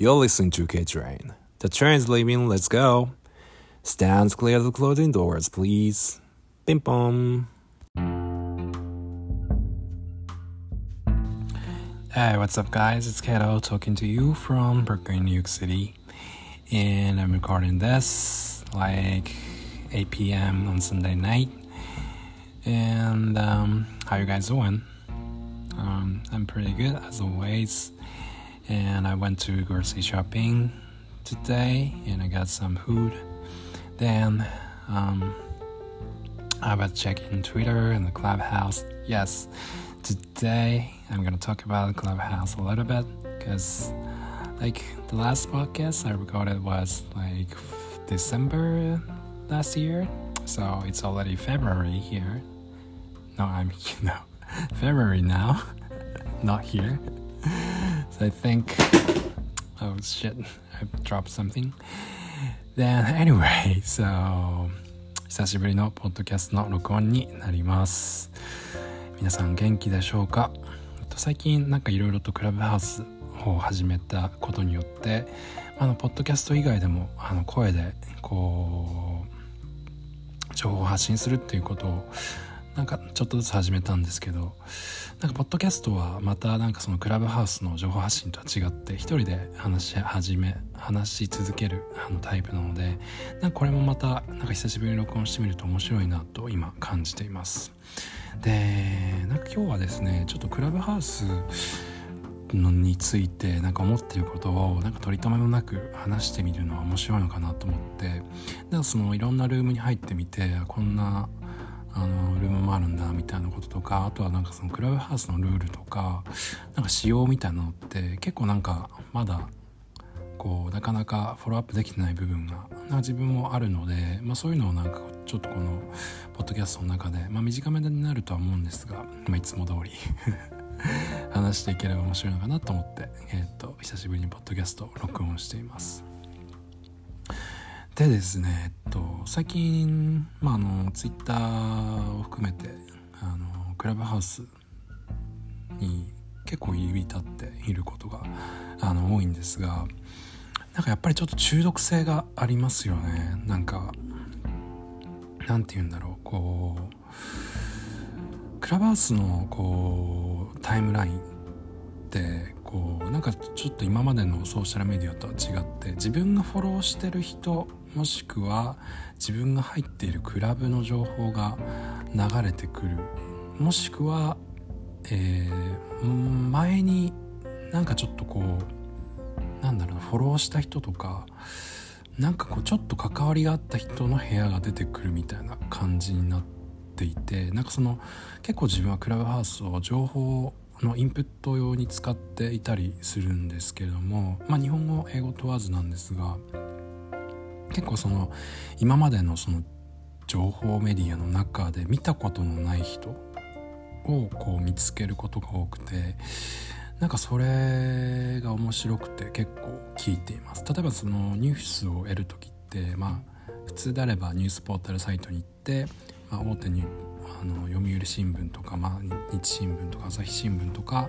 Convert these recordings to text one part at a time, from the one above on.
You're listening to K Train. The train's leaving, let's go. Stands clear of the closing doors, please. Bing bong. Hey, what's up, guys? It's Kato talking to you from Brooklyn, New York City. And I'm recording this like 8 p.m. on Sunday night. And um, how you guys doing? Um, I'm pretty good as always. And I went to grocery shopping today and I got some food. Then um, I was checking Twitter and the Clubhouse. Yes, today I'm gonna talk about the Clubhouse a little bit because, like, the last podcast I recorded was like December last year, so it's already February here. No, I'm no February now, not here. So I think, oh shit, I dropped something. Then anyway, so 久しぶりのポッドキャストの録音になります。皆さん元気でしょうか？最近なんかいろいろとクラブハウスを始めたことによってあのポッドキャスト以外でもあの声でこう情報を発信するっていうことをなんかちょっとずつ始めたんですけどなんかポッドキャストはまたなんかそのクラブハウスの情報発信とは違って一人で話し始め話し続けるあのタイプなのでなんかこれもまたなんか久しぶりに録音してみると面白いなと今感じています。でなんか今日はですねちょっとクラブハウスのについてなんか思ってることをなんか取り留めもなく話してみるのは面白いのかなと思ってなんかそのいろんなルームに入ってみてこんなあのルームもあるんだみたいなこととかあとはなんかそのクラブハウスのルールとかなんか仕様みたいなのって結構なんかまだこうなかなかフォローアップできてない部分が自分もあるので、まあ、そういうのをなんかちょっとこのポッドキャストの中で、まあ、短めになるとは思うんですが、まあ、いつも通り 話していければ面白いのかなと思って、えー、っと久しぶりにポッドキャスト録音しています。でですね、えっと、最近、まあ、あのツイッターを含めてあのクラブハウスに結構入り浸っていることがあの多いんですがなんかやっぱりちょっと中毒性がありますよね。なんかなんて言うんだろうこうクラブハウスのこうタイムラインってこうなんかちょっと今までのソーシャルメディアとは違って自分がフォローしてる人もしくは自分が入っているクラブの情報が流れてくる。もしくは、えー、前になんかちょっとこうなんだろうなフォローした人とかなんかこうちょっと関わりがあった人の部屋が出てくるみたいな感じになっていてなんかその結構自分はクラブハウスを情報のインプット用に使っていたりするんですけれどもまあ日本語英語問わずなんですが結構その今までのその情報メディアの中で見たことのない人をこう見つけることが多くてなんかそれが面白くて結構聞いています。例えばそのニュースを得る時ってまあ普通であればニュースポータルサイトに行って、まあ、大手にあの読売新聞とか、まあ、日新聞とか朝日新聞とか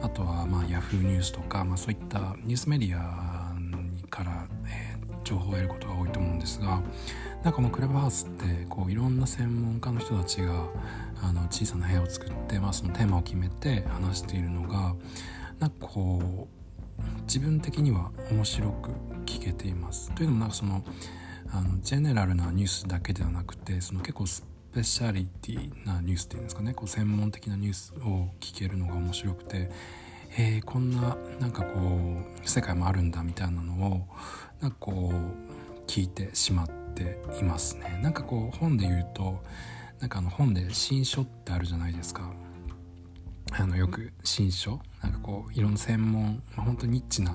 あとはまあヤフーニュースとか、まあ、そういったニュースメディアから、え、情報を得ることが多いと思うんですがなんかこのクラブハウスってこういろんな専門家の人たちがあの小さな部屋を作って、まあ、そのテーマを決めて話しているのがなんかこう自分的には面白く聞けています。というのもなんかそのあのジェネラルなニュースだけではなくてその結構スペシャリティなニュースっていうんですかねこう専門的なニュースを聞けるのが面白くてへえこんななんかこう世界もあるんだみたいなのをなんかこう聞いてしまっていますね。なんかこう本で言うとなんかあの本で新書ってあるじゃないですか。あのよく新書なんかこういろんな専門、まあ、本当にニッチな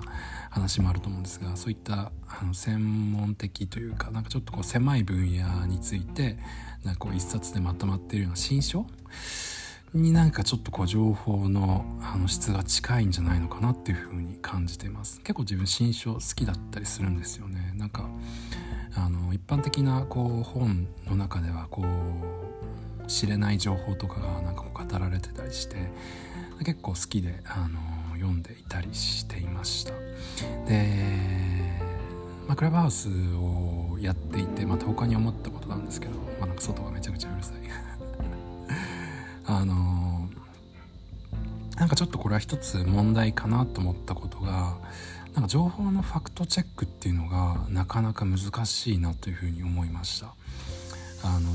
話もあると思うんですがそういったあの専門的というかなんかちょっとこう狭い分野についてなんかこう一冊でまとまっているような新書になんかちょっとこう情報のあの質が近いんじゃないのかなっていうふうに感じています。結構自分新書好きだったりするんですよね。なんかあの一般的なこう本の中ではこう知れない情報とかがなんかこう語られてたりして結構好きであの読んでいたりしていました。でクラブハウスをやっていてまた他に思ったことなんですけど、まあ、なんか外がめちゃくちゃうるさい。あのなんかちょっとこれは一つ問題かなと思ったことがなんか情報のファクトチェックっていうのがなかなか難しいなというふうに思いました。あの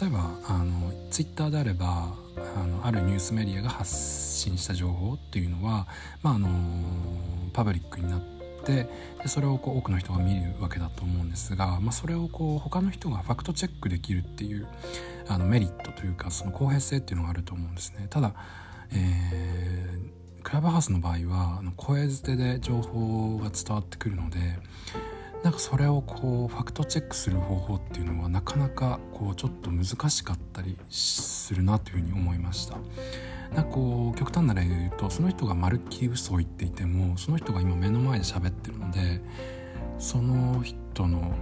例えばあのツイッターであればあのあるニュースメディアが発信した情報っていうのは、まあ、あのパブリックになってでそれをこう多くの人が見るわけだと思うんですが、まあ、それをこう他の人がファクトチェックできるっていうあのメリットというかその公平性っていうのがあると思うんですね。ただ、えー、クラブハウスの場合はあの声捨てで情報が伝わってくるのでなんかそれをこうファクトチェックする方法っていうのはなかなかこうちょっと難しかったりするなというふうに思いました。なんかこう極端な例で言うとその人がまるっきり嘘を言っていてもその人が今目の前で喋ってるのでその人の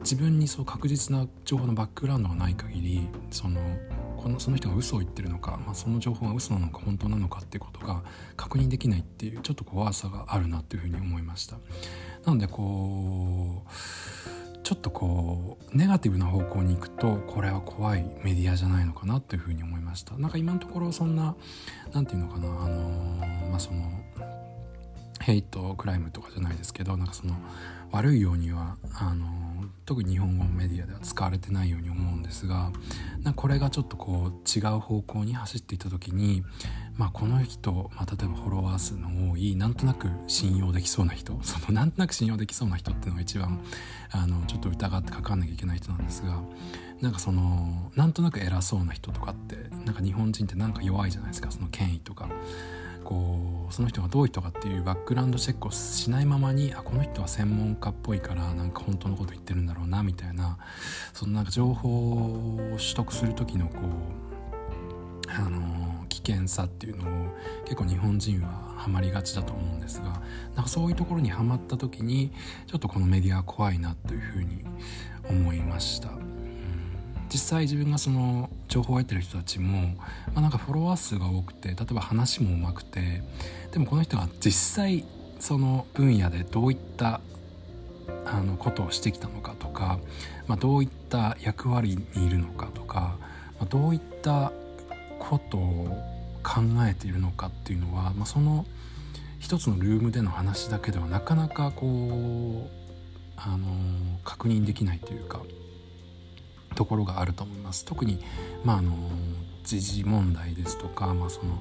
自分にそう確実な情報のバックグラウンドがない限りそのこのその人が嘘を言ってるのか、まあ、その情報が嘘なのか本当なのかっていうことが確認できないっていうちょっと怖さがあるなっていうふうに思いました。なのでこうちょっとこうネガティブな方向に行くとこれは怖いメディアじゃないのかなというふうに思いました。なんか今のところそんな何て言うのかなあのまあそのヘイトクライムとかじゃないですけどなんかその悪いようにはあの特に日本語メディアでは使われてないように思うんですがなこれがちょっとこう違う方向に走っていた時に、まあ、この人、まあ、例えばフォロワー数の多いなんとなく信用できそうな人そのなんとなく信用できそうな人っていうのが一番あのちょっと疑ってかかんなきゃいけない人なんですがなんかそのなんとなく偉そうな人とかってなんか日本人ってなんか弱いじゃないですかその権威とか。こうその人がどういう人かっていうバックグラウンドチェックをしないままにあこの人は専門家っぽいからなんか本当のこと言ってるんだろうなみたいなそのなんか情報を取得する時のこうあの危険さっていうのを結構日本人はハマりがちだと思うんですがなんかそういうところにはまった時にちょっとこのメディアは怖いなというふうに思いました。実際自分がその情報を得てる人たちも、まあ、なんかフォロワー数が多くて例えば話も上手くてでもこの人が実際その分野でどういったあのことをしてきたのかとか、まあ、どういった役割にいるのかとか、まあ、どういったことを考えているのかっていうのは、まあ、その一つのルームでの話だけではなかなかこうあの確認できないというか。ところがあると思います特にまああの時事問題ですとか、まあ、その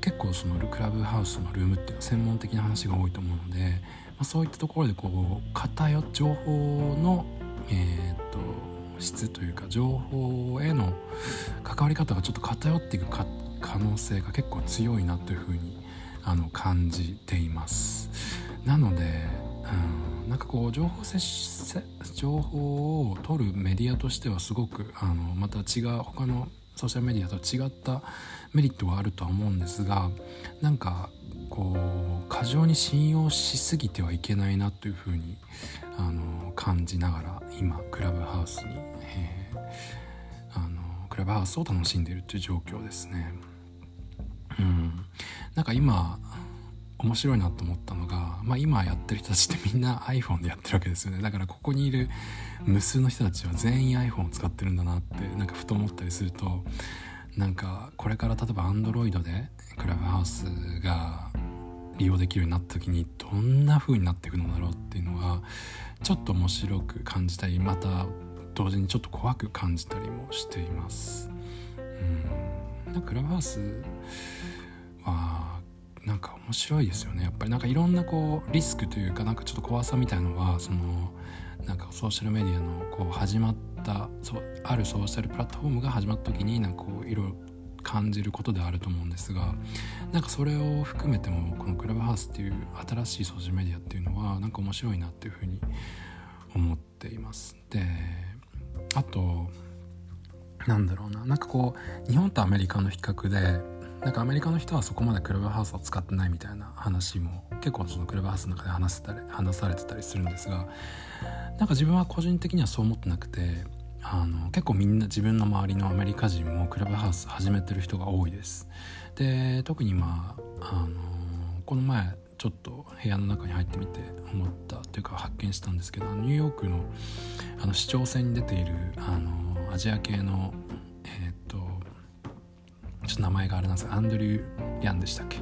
結構そのクラブハウスのルームっていうのは専門的な話が多いと思うので、まあ、そういったところでこう偏情報の、えー、っと質というか情報への関わり方がちょっと偏っていく可能性が結構強いなというふうにあの感じています。なので、うん、なんかこう情報接情報を取るメディアとしてはすごくあのまた違う他のソーシャルメディアとは違ったメリットはあるとは思うんですがなんかこう過剰に信用しすぎてはいけないなというふうにあの感じながら今クラブハウスに、えー、あのクラブハウスを楽しんでいるという状況ですね。うん、なんか今面白いなと思ったのまあ、今やってる人たちってみんな iPhone でやってるわけですよね。だからここにいる無数の人たちは全員 iPhone を使ってるんだなってなんかふと思ったりするとなんかこれから例えば Android でクラブハウスが利用できるようになった時にどんな風になっていくのだろうっていうのがちょっと面白く感じたりまた同時にちょっと怖く感じたりもしています。うん。クラブハウスはなんか面白いですよね。やっぱりなんかいろんなこうリスクというかなんかちょっと怖さみたいのはそのなんかソーシャルメディアのこう始まったそうあるソーシャルプラットフォームが始まった時になんかこういろいろ感じることであると思うんですがなんかそれを含めてもこのクラブハウスっていう新しいソーシャルメディアっていうのはなんか面白いなっていうふうに思っています。であとなんだろうな。なんかこう日本とアメリカの比較でなんかアメリカの人はそこまでクラブハウスを使ってないみたいな話も結構そのクラブハウスの中で話せたり話されてたりするんですがなんか自分は個人的にはそう思ってなくてあの結構みんな自分の周りのアメリカ人もクラブハウス始めてる人が多いです。で特にまああのこの前ちょっと、部屋の中に入ってみて思ったというか発見したんですけどニューヨークのあの市長選に出ているあのアジア系の、ちょっと名前があれなんですがアンドリュー・ヤンでしたっけ？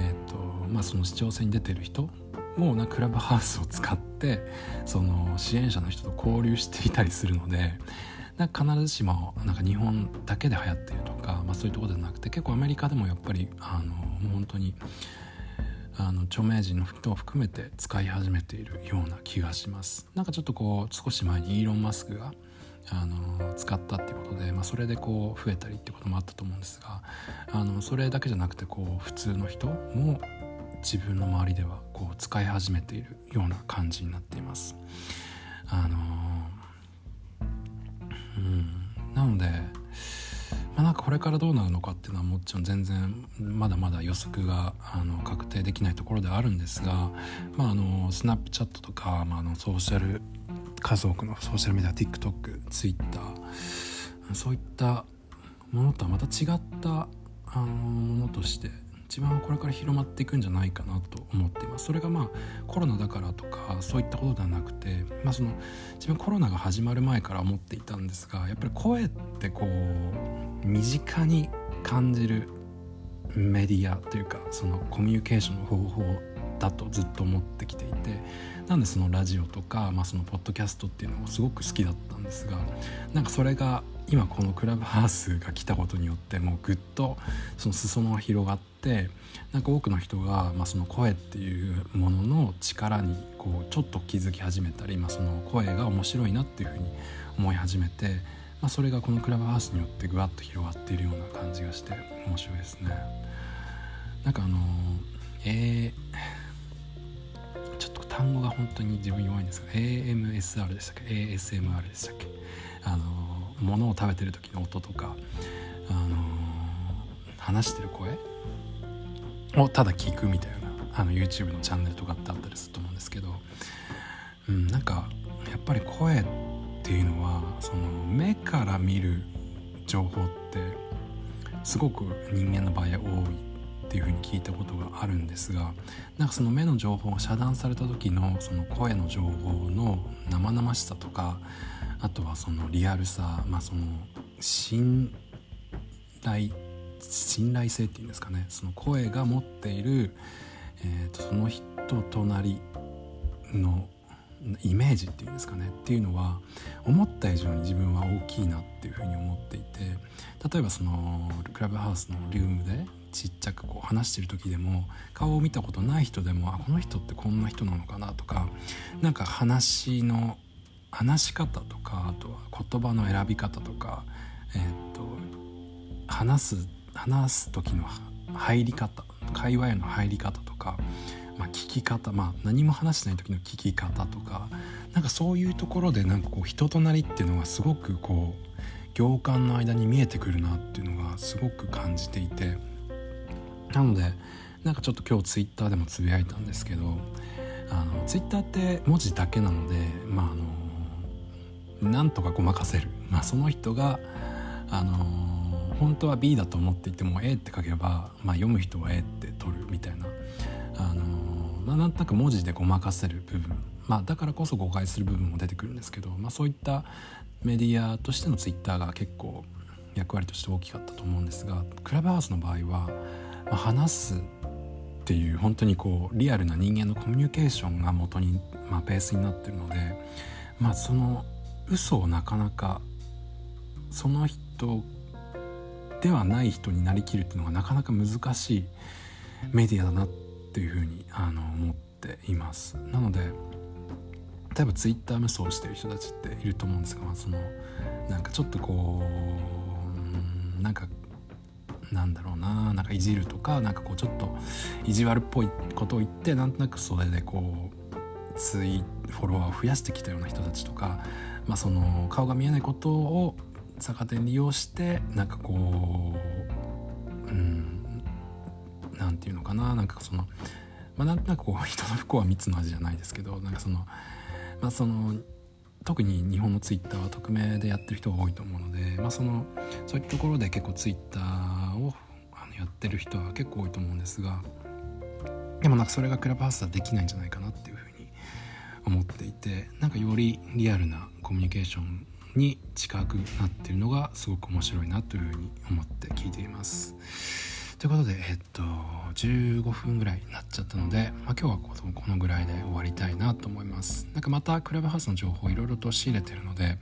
えー、っとまあその市長選に出てる人もなクラブハウスを使ってその支援者の人と交流していたりするのでなんか必ずしもなんか日本だけで流行っているとか、まあ、そういうところではなくて結構アメリカでもやっぱりあのもう本当にあの著名人の人を含めて使い始めているような気がします。なんかちょっとこう少し前にイーロン・マスクがあの使ったっていうことで、まあ、それでこう増えたりってこともあったと思うんですがあのそれだけじゃなくてこう普通の人も自分の周りではこう使い始めているような感じになっています。あのうんなので、まあ、なんかこれからどうなるのかっていうのはもちろん全然まだまだ予測があの確定できないところではあるんですが、まあ、あのスナップチャットとか、まあ、あのソーシャル数多くのソーシャルメディア TikTokTwitter そういったものとはまた違ったあのものとして一番これから広まっていくんじゃないかなと思っています。それがまあコロナだからとかそういったことではなくて、まあ、その自分コロナが始まる前から思っていたんですがやっぱり声ってこう身近に感じるメディアというかそのコミュニケーションの方法だとずっと思ってきていてなんでそのラジオとか、まあ、そのポッドキャストっていうのもすごく好きだったんですがなんかそれが今このクラブハウスが来たことによってもうぐっとその裾野が広がってなんか多くの人が、まあ、その声っていうものの力にこうちょっと気づき始めたり、まあ、その声が面白いなっていうふうに思い始めて、まあ、それがこのクラブハウスによってぐわっと広がっているような感じがして面白いですね。なんかあのえー、ちょっと単語が本当に自分弱いんですが AMSR でしたっけ？ASMR でしたっけ？あの物を食べてる時の音とか、あの、話してる声？をただ聞くみたいなあの YouTube のチャンネルとかってあったりすると思うんですけど、うん、なんかやっぱり声っていうのはその目から見る情報ってすごく人間の場合は多いっていうふうに聞いたことがあるんですがなんかその目の情報が遮断された時のその声の情報の生々しさとかあとはそのリアルさ、まあ、その信頼信頼性っていうんですかねその声が持っている、えーと、その人となりのイメージっていうんですかねっていうのは思った以上に自分は大きいなっていうふうに思っていて例えばそのクラブハウスのルームでちっちゃくこう話してる時でも顔を見たことない人でもあこの人ってこんな人なのかなとかなんか話の話し方とかあとは言葉の選び方とか、えー、っと話す話す時の入り方会話への入り方とか、まあ、聞き方、まあ、何も話してない時の聞き方とかなんかそういうところでなんかこう人となりっていうのがすごくこう行間の間に見えてくるなっていうのがすごく感じていてなのでなんかちょっと今日ツイッターでもつぶやいたんですけどあのツイッターって文字だけなのでまああのなんとかごまかせる、まあ、その人が、あの、本当は B だと思っていても A って書けば、まあ、読む人は A って取るみたいな、あの、まあ、なんとなく文字でごまかせる部分、まあ、だからこそ誤解する部分も出てくるんですけど、まあ、そういったメディアとしてのツイッターが結構役割として大きかったと思うんですがクラブハウスの場合は、話すっていう本当にこうリアルな人間のコミュニケーションが元に、まあ、ベースになってるので、まあ、その嘘をなかなかその人ではない人になりきるっていうのがなかなか難しいメディアだなっていうふうにあの思っています。なので例えばツイッター無双してる人たちっていると思うんですが、まあ、そのなんかちょっとこうなんかなんだろうななんかいじるとかなんかこうちょっと意地悪っぽいことを言ってなんとなくそれでこうツイフォロワーを増やしてきたような人たちとかまあ、その顔が見えないことを逆手に利用してなんかこううんなんていうのかななんかその、まあ、なんとなくこう人の不幸は蜜の味じゃないですけどなんかそのまあその特に日本のツイッターは匿名でやってる人が多いと思うので、まあ、そのそういったところで結構ツイッターをあのやってる人は結構多いと思うんですがでもなんかそれがクラブハウスはできないんじゃないかなっていうふうに思っていてなんかよりリアルなコミュニケーションに近くなっているのがすごく面白いなというふうに思って聞いています。ということで、えっと、15分ぐらいになっちゃったので、まあ、今日はこのこのぐらいで終わりたいなと思います。なんかまたクラブハウスの情報をいろいろと仕入れてるので、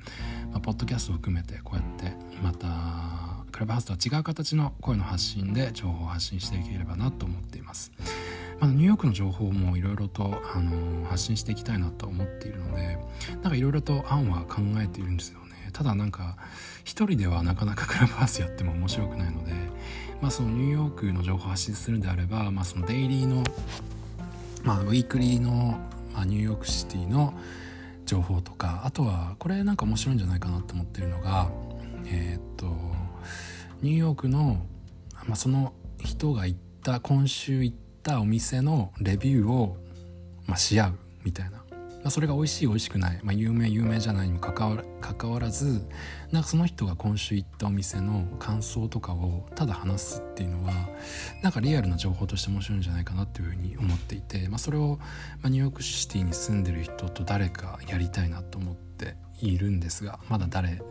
まあ、ポッドキャストを含めてこうやってまたクラブハウスとは違う形の声の発信で情報を発信していければなと思っています。まあ、ニューヨークの情報もいろいろと、あの発信していきたいなと思っているのでなんかいろいろと案は考えているんですよねただなんか一人ではなかなかクラブハウスやっても面白くないのでまあ、そのニューヨークの情報を発信するんであれば、まあ、そのデイリーの、まあ、ウィークリーの、まあ、ニューヨークシティの情報とかあとはこれなんか面白いんじゃないかなと思ってるのがえー、っとニューヨークの、まあ、その人が行った今週行ったお店のレビューを、まあ、し合うみたいな。まあ、それが美味しい美味しくない、まあ、有名有名じゃないにもかかわらずなんかその人が今週行ったお店の感想とかをただ話すっていうのはなんかリアルな情報として面白いんじゃないかなっていうふうに思っていて、まあ、それを、まあニューヨークシティに住んでる人と誰かやりたいなと思っているんですがまだ誰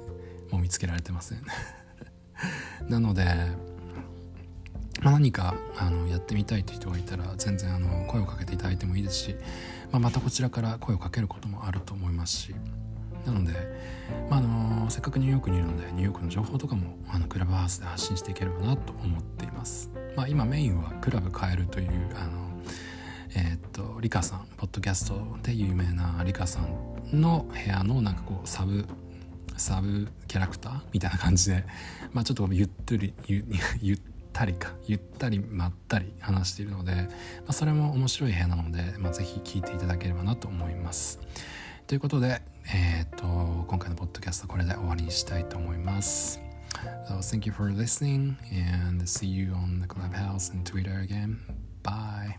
も見つけられてません。なのでまあ、何かあのやってみたいという人がいたら全然あの声をかけていただいてもいいですし、まあ、またこちらから声をかけることもあると思いますしなので、まあ、あのせっかくニューヨークにいるのでニューヨークの情報とかもあのクラブハウスで発信していければなと思っています、まあ、今メインはクラブ変えるというあのえー、っとリカさんポッドキャストで有名なリカさんの部屋のなんかこうサブサブキャラクターみたいな感じで、まあ、ちょっとゆったりゆ ゆったりかゆったりまったり話しているので、まあ、それも面白い部屋なので、まあ、ぜひ聞いていただければなと思いますということで、えー、と今回のポッドキャストこれで終わりにしたいと思います So thank you for listening and see you on the clubhouse and Twitter again. Bye.